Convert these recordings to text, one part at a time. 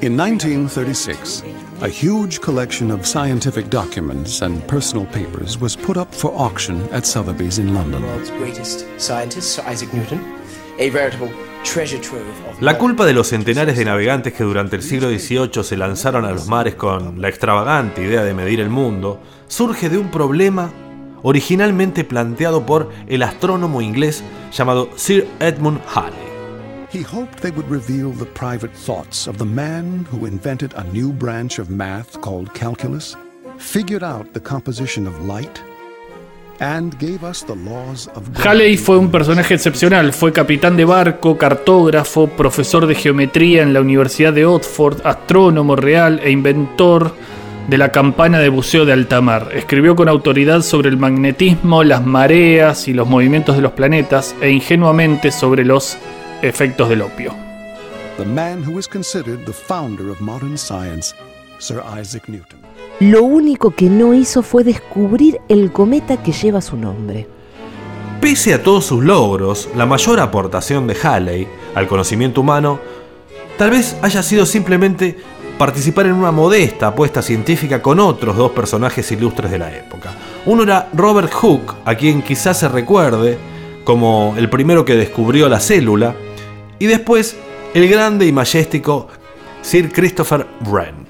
In 1936, a huge collection of scientific documents and personal papers was put up for auction at Sotheby's in London. La culpa de los centenares de navegantes que durante el siglo XVIII se lanzaron a los mares con la extravagante idea de medir el mundo surge de un problema originalmente planteado por el astrónomo inglés llamado Sir Edmund Halley. He hoped they would reveal the private thoughts of the man who invented a new branch of math called calculus, figured out the composition of light, Halley fue un personaje excepcional, fue capitán de barco, cartógrafo, profesor de geometría en la Universidad de Oxford, astrónomo real e inventor de la campana de buceo de alta mar. Escribió con autoridad sobre el magnetismo, las mareas y los movimientos de los planetas e ingenuamente sobre los efectos del opio. The man who is considered the founder of modern science, Sir Isaac Newton. Lo único que no hizo fue descubrir el cometa que lleva su nombre. Pese a todos sus logros, la mayor aportación de Halley al conocimiento humano tal vez haya sido simplemente participar en una modesta apuesta científica con otros dos personajes ilustres de la época. Uno era Robert Hooke, a quien quizás se recuerde como el primero que descubrió la célula, y después el grande y majestático Sir Christopher Wren.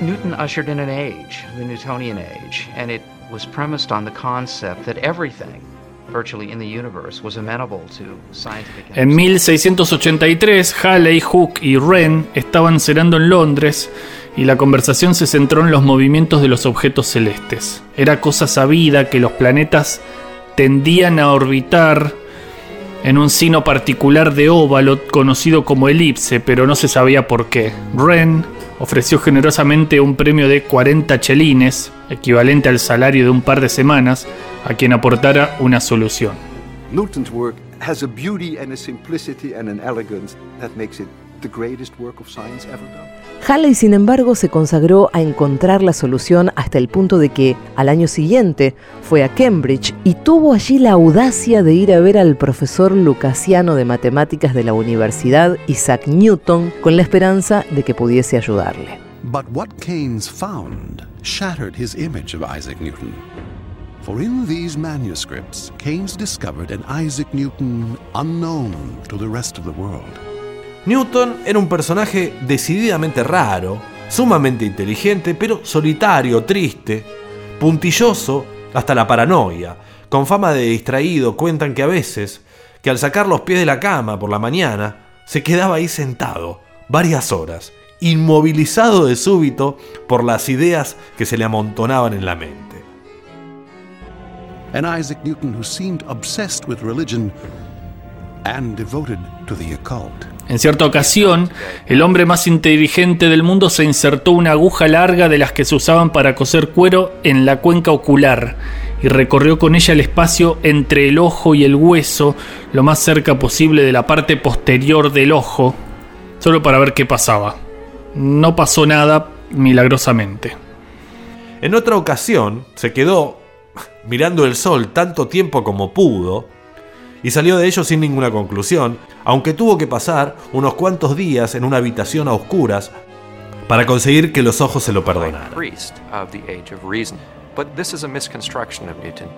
Newton ushered in an age, the Newtonian age, and it was premised on the concept that everything virtually in the universe was amenable to scientific En 1683, Halley, Hooke y Wren estaban cenando en Londres y la conversación se centró en los movimientos de los objetos celestes. Era cosa sabida que los planetas tendían a orbitar en un sino particular de óvalo conocido como elipse, pero no se sabía por qué. Wren ofreció generosamente un premio de 40 chelines, equivalente al salario de un par de semanas, a quien aportara una solución. Newton's work has a beauty and a simplicity and an elegance that makes it the greatest work of science ever done. Halley, sin embargo, se consagró a encontrar la solución hasta el punto de que, al año siguiente, fue a Cambridge y tuvo allí la audacia de ir a ver al profesor lucasiano de matemáticas de la universidad, Isaac Newton, con la esperanza de que pudiese ayudarle. But what Keynes found shattered his image of Isaac Newton. For in these manuscripts, Keynes discovered an Isaac Newton unknown to the rest of the world. Newton era un personaje decididamente raro, sumamente inteligente, pero solitario, triste, puntilloso hasta la paranoia. Con fama de distraído, cuentan que a veces, que al sacar los pies de la cama por la mañana, se quedaba ahí sentado, varias horas, inmovilizado de súbito por las ideas que se le amontonaban en la mente. An Isaac Newton who seemed obsessed with religion and devoted to the occult. En cierta ocasión, el hombre más inteligente del mundo se insertó una aguja larga de las que se usaban para coser cuero en la cuenca ocular y recorrió con ella el espacio entre el ojo y el hueso, lo más cerca posible de la parte posterior del ojo, solo para ver qué pasaba. No pasó nada milagrosamente. En otra ocasión, se quedó mirando el sol tanto tiempo como pudo, y salió de ello sin ninguna conclusión, aunque tuvo que pasar unos cuantos días en una habitación a oscuras para conseguir que los ojos se lo perdonaran. priest of the age of reason. But this is a misconstruction of Newton.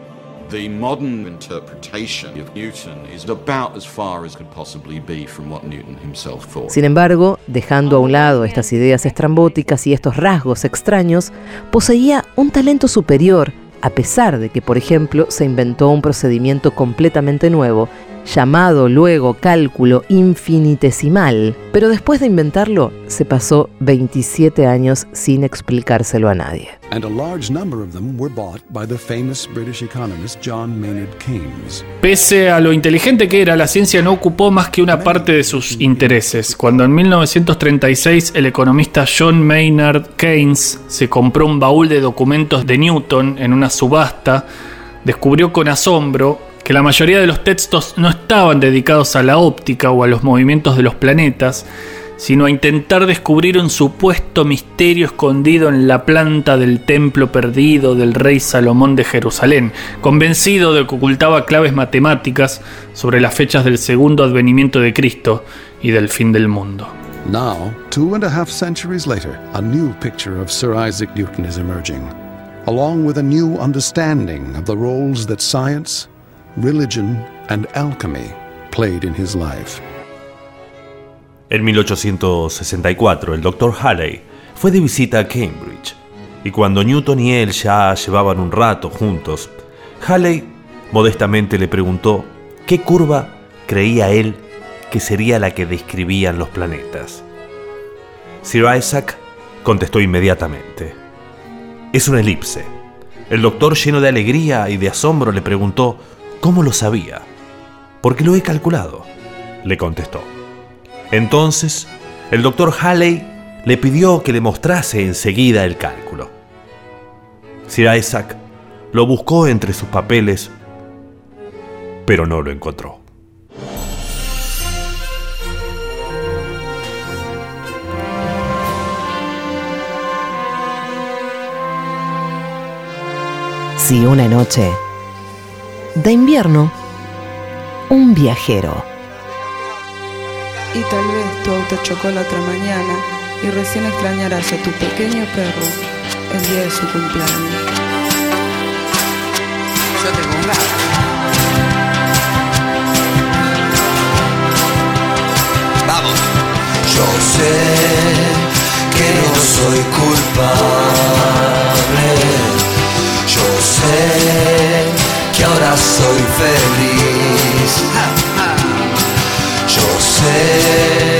The modern interpretation of Newton is about as far as could possibly be from what Newton himself thought. Sin embargo, dejando a un lado estas ideas estrambóticas y estos rasgos extraños, poseía un talento superior, a pesar de que, por ejemplo, se inventó un procedimiento completamente nuevo, llamado luego cálculo infinitesimal, pero después de inventarlo, se pasó 27 años sin explicárselo a nadie. And a large number of them were bought by the famous British economist John Maynard Keynes. Pese a lo inteligente que era, la ciencia no ocupó más que una parte de sus intereses. Cuando en 1936 el economista John Maynard Keynes se compró un baúl de documentos de Newton en una subasta, descubrió con asombro que la mayoría de los textos no estaban dedicados a la óptica o a los movimientos de los planetas, sino a intentar descubrir un supuesto misterio escondido en la planta del templo perdido del rey Salomón de Jerusalén, convencido de que ocultaba claves matemáticas sobre las fechas del segundo advenimiento de Cristo y del fin del mundo. Now, two and a half centuries later, a new picture of Sir Isaac Newton is emerging, along with a new understanding of the roles that science, religion, and alchemy played in his life. En 1864, el Dr. Halley fue de visita a Cambridge, y cuando Newton y él ya llevaban un rato juntos, Halley modestamente le preguntó qué curva creía él que sería la que describían los planetas. Sir Isaac contestó inmediatamente. Es una elipse. El doctor, lleno de alegría y de asombro, le preguntó cómo lo sabía. Porque lo he calculado, le contestó. Entonces, el doctor Halley le pidió que le mostrase enseguida el cálculo. Sir Isaac lo buscó entre sus papeles, pero no lo encontró. Si una noche de invierno, un viajero. Y tal vez tu auto chocó la otra mañana y recién extrañarás a tu pequeño perro el día de su cumpleaños. Yo tengo un gato. Vamos. Yo sé que no soy culpable. Yo sé que ahora soy feliz. Yo sé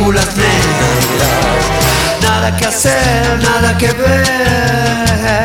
películas. Nada que hacer, nada que ver.